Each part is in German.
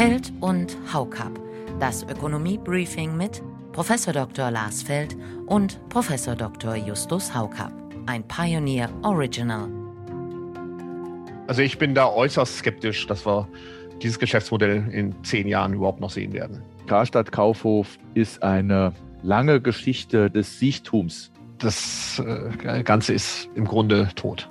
Feld und Haukap. Das Ökonomie-Briefing mit Prof. Dr. Lars Feld und Prof. Dr. Justus Haukap. Ein Pioneer Original. Also ich bin da äußerst skeptisch, dass wir dieses Geschäftsmodell in zehn Jahren überhaupt noch sehen werden. Karstadt Kaufhof ist eine lange Geschichte des Sichtums. Das äh, Ganze ist im Grunde tot.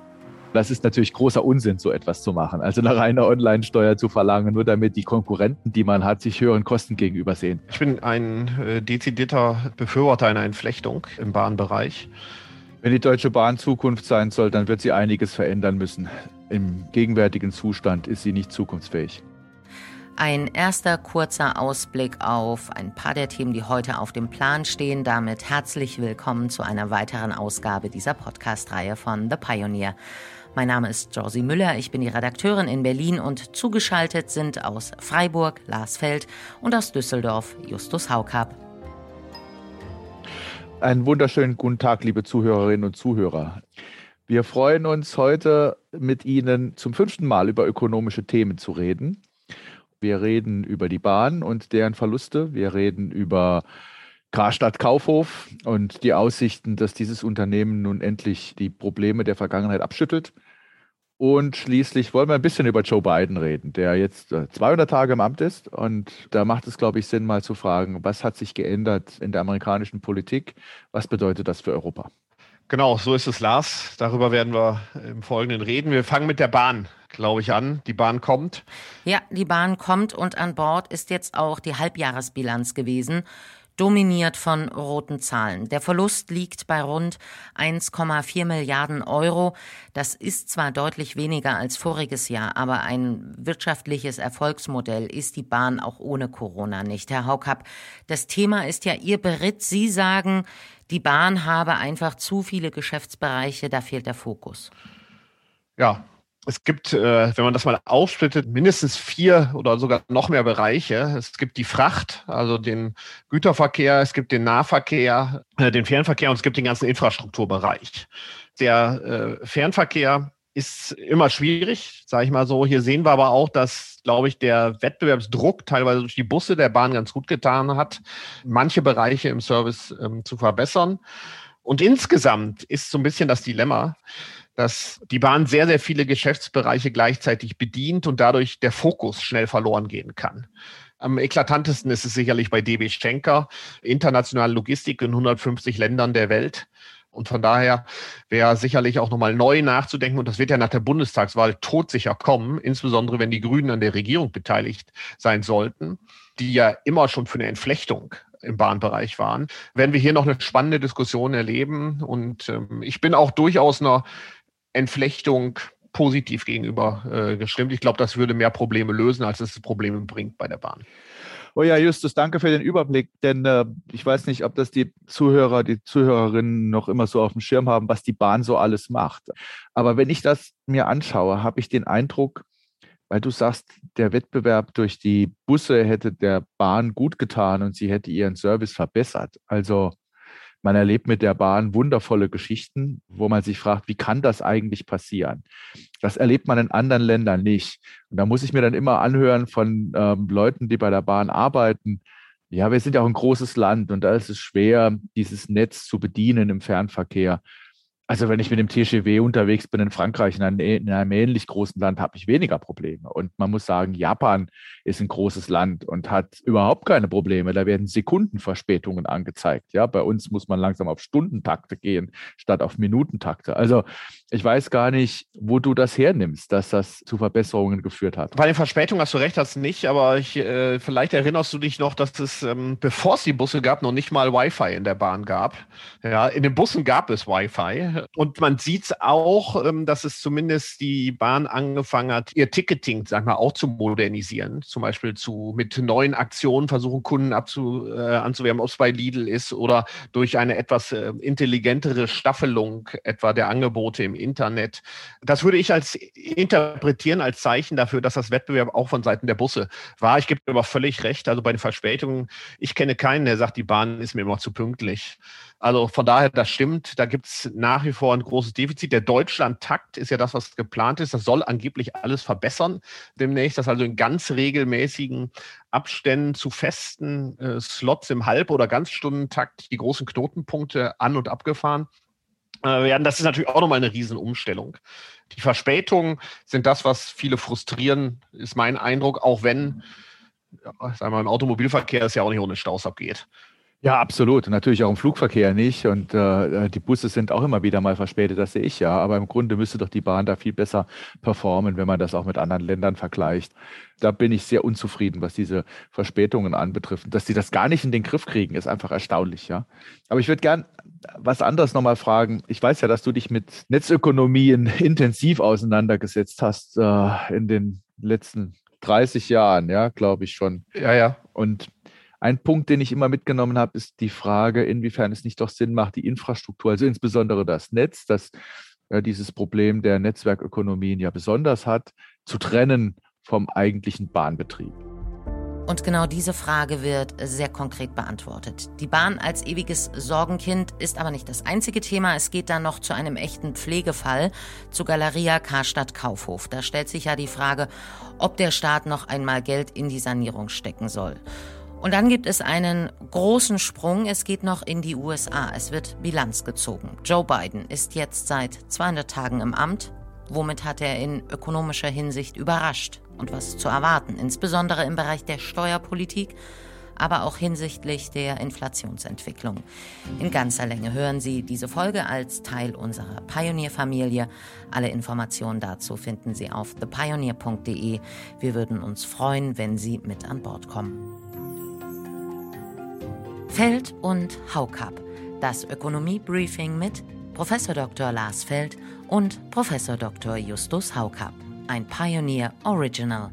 Das ist natürlich großer Unsinn, so etwas zu machen. Also eine reine Online-Steuer zu verlangen, nur damit die Konkurrenten, die man hat, sich höheren Kosten gegenüber sehen. Ich bin ein äh, dezidierter Befürworter einer Entflechtung im Bahnbereich. Wenn die Deutsche Bahn Zukunft sein soll, dann wird sie einiges verändern müssen. Im gegenwärtigen Zustand ist sie nicht zukunftsfähig. Ein erster kurzer Ausblick auf ein paar der Themen, die heute auf dem Plan stehen. Damit herzlich willkommen zu einer weiteren Ausgabe dieser Podcast-Reihe von The Pioneer. Mein Name ist Josie Müller, ich bin die Redakteurin in Berlin und zugeschaltet sind aus Freiburg Lars Feld und aus Düsseldorf Justus Haukap. Einen wunderschönen guten Tag, liebe Zuhörerinnen und Zuhörer. Wir freuen uns heute mit Ihnen zum fünften Mal über ökonomische Themen zu reden. Wir reden über die Bahn und deren Verluste. Wir reden über Karstadt Kaufhof und die Aussichten, dass dieses Unternehmen nun endlich die Probleme der Vergangenheit abschüttelt. Und schließlich wollen wir ein bisschen über Joe Biden reden, der jetzt 200 äh, Tage im Amt ist. Und da macht es, glaube ich, Sinn, mal zu fragen, was hat sich geändert in der amerikanischen Politik? Was bedeutet das für Europa? Genau, so ist es, Lars. Darüber werden wir im Folgenden reden. Wir fangen mit der Bahn, glaube ich, an. Die Bahn kommt. Ja, die Bahn kommt und an Bord ist jetzt auch die Halbjahresbilanz gewesen dominiert von roten Zahlen. Der Verlust liegt bei rund 1,4 Milliarden Euro. Das ist zwar deutlich weniger als voriges Jahr, aber ein wirtschaftliches Erfolgsmodell ist die Bahn auch ohne Corona nicht. Herr Haukapp, das Thema ist ja Ihr Beritt. Sie sagen, die Bahn habe einfach zu viele Geschäftsbereiche, da fehlt der Fokus. Ja, es gibt, äh, wenn man das mal aufsplittet, mindestens vier oder sogar noch mehr Bereiche. Es gibt die Fracht, also den Güterverkehr, es gibt den Nahverkehr, äh, den Fernverkehr und es gibt den ganzen Infrastrukturbereich. Der äh, Fernverkehr ist immer schwierig, sage ich mal so. Hier sehen wir aber auch, dass, glaube ich, der Wettbewerbsdruck teilweise durch die Busse der Bahn ganz gut getan hat, manche Bereiche im Service ähm, zu verbessern. Und insgesamt ist so ein bisschen das Dilemma, dass die Bahn sehr, sehr viele Geschäftsbereiche gleichzeitig bedient und dadurch der Fokus schnell verloren gehen kann. Am eklatantesten ist es sicherlich bei DB Schenker, internationale Logistik in 150 Ländern der Welt. Und von daher wäre sicherlich auch nochmal neu nachzudenken, und das wird ja nach der Bundestagswahl todsicher kommen, insbesondere wenn die Grünen an der Regierung beteiligt sein sollten, die ja immer schon für eine Entflechtung im Bahnbereich waren, werden wir hier noch eine spannende Diskussion erleben. Und ähm, ich bin auch durchaus einer Entflechtung positiv gegenüber äh, gestimmt. Ich glaube, das würde mehr Probleme lösen, als es Probleme bringt bei der Bahn. Oh ja, Justus, danke für den Überblick, denn äh, ich weiß nicht, ob das die Zuhörer, die Zuhörerinnen noch immer so auf dem Schirm haben, was die Bahn so alles macht. Aber wenn ich das mir anschaue, habe ich den Eindruck, weil du sagst, der Wettbewerb durch die Busse hätte der Bahn gut getan und sie hätte ihren Service verbessert. Also man erlebt mit der Bahn wundervolle Geschichten, wo man sich fragt, wie kann das eigentlich passieren? Das erlebt man in anderen Ländern nicht. Und da muss ich mir dann immer anhören von ähm, Leuten, die bei der Bahn arbeiten. Ja, wir sind ja auch ein großes Land und da ist es schwer, dieses Netz zu bedienen im Fernverkehr. Also wenn ich mit dem TGW unterwegs bin in Frankreich, in einem, in einem ähnlich großen Land, habe ich weniger Probleme. Und man muss sagen, Japan ist ein großes Land und hat überhaupt keine Probleme. Da werden Sekundenverspätungen angezeigt. Ja, bei uns muss man langsam auf Stundentakte gehen, statt auf Minutentakte. Also ich weiß gar nicht, wo du das hernimmst, dass das zu Verbesserungen geführt hat. Bei den Verspätungen hast du recht, hast nicht, aber ich, äh, vielleicht erinnerst du dich noch, dass es, ähm, bevor es die Busse gab, noch nicht mal Wi-Fi in der Bahn gab. Ja, in den Bussen gab es Wi-Fi und man sieht auch, ähm, dass es zumindest die Bahn angefangen hat, ihr Ticketing, sag mal, auch zu modernisieren. Zum Beispiel zu, mit neuen Aktionen versuchen, Kunden abzu, äh, anzuwerben, ob es bei Lidl ist oder durch eine etwas äh, intelligentere Staffelung etwa der Angebote im Internet. Das würde ich als interpretieren als Zeichen dafür, dass das Wettbewerb auch von Seiten der Busse war. Ich gebe aber völlig recht. Also bei den Verspätungen, ich kenne keinen, der sagt, die Bahn ist mir immer zu pünktlich. Also von daher, das stimmt, da gibt es nach wie vor ein großes Defizit. Der Deutschland-Takt ist ja das, was geplant ist. Das soll angeblich alles verbessern demnächst, dass also in ganz regelmäßigen Abständen zu festen äh, Slots im Halb- oder Ganzstundentakt die großen Knotenpunkte an- und abgefahren äh, werden. Das ist natürlich auch nochmal eine Riesenumstellung. Die Verspätungen sind das, was viele frustrieren, ist mein Eindruck, auch wenn ja, sagen wir, im Automobilverkehr es ja auch nicht ohne Staus abgeht. Ja, absolut. Natürlich auch im Flugverkehr nicht. Und äh, die Busse sind auch immer wieder mal verspätet, das sehe ich ja. Aber im Grunde müsste doch die Bahn da viel besser performen, wenn man das auch mit anderen Ländern vergleicht. Da bin ich sehr unzufrieden, was diese Verspätungen anbetrifft. Dass sie das gar nicht in den Griff kriegen, ist einfach erstaunlich, ja. Aber ich würde gern was anderes nochmal fragen. Ich weiß ja, dass du dich mit Netzökonomien intensiv auseinandergesetzt hast äh, in den letzten 30 Jahren, ja, glaube ich schon. Ja, ja. Und ein Punkt, den ich immer mitgenommen habe, ist die Frage, inwiefern es nicht doch Sinn macht, die Infrastruktur, also insbesondere das Netz, das ja, dieses Problem der Netzwerkökonomien ja besonders hat, zu trennen vom eigentlichen Bahnbetrieb. Und genau diese Frage wird sehr konkret beantwortet. Die Bahn als ewiges Sorgenkind ist aber nicht das einzige Thema. Es geht dann noch zu einem echten Pflegefall, zu Galeria Karstadt Kaufhof. Da stellt sich ja die Frage, ob der Staat noch einmal Geld in die Sanierung stecken soll. Und dann gibt es einen großen Sprung. Es geht noch in die USA. Es wird Bilanz gezogen. Joe Biden ist jetzt seit 200 Tagen im Amt. Womit hat er in ökonomischer Hinsicht überrascht? Und was zu erwarten, insbesondere im Bereich der Steuerpolitik, aber auch hinsichtlich der Inflationsentwicklung. In ganzer Länge hören Sie diese Folge als Teil unserer Pioneer-Familie. Alle Informationen dazu finden Sie auf thepioneer.de. Wir würden uns freuen, wenn Sie mit an Bord kommen. Feld und Haukap, das Ökonomie-Briefing mit Prof. Dr. Lars Feld und Prof. Dr. Justus Haukap, ein Pioneer Original.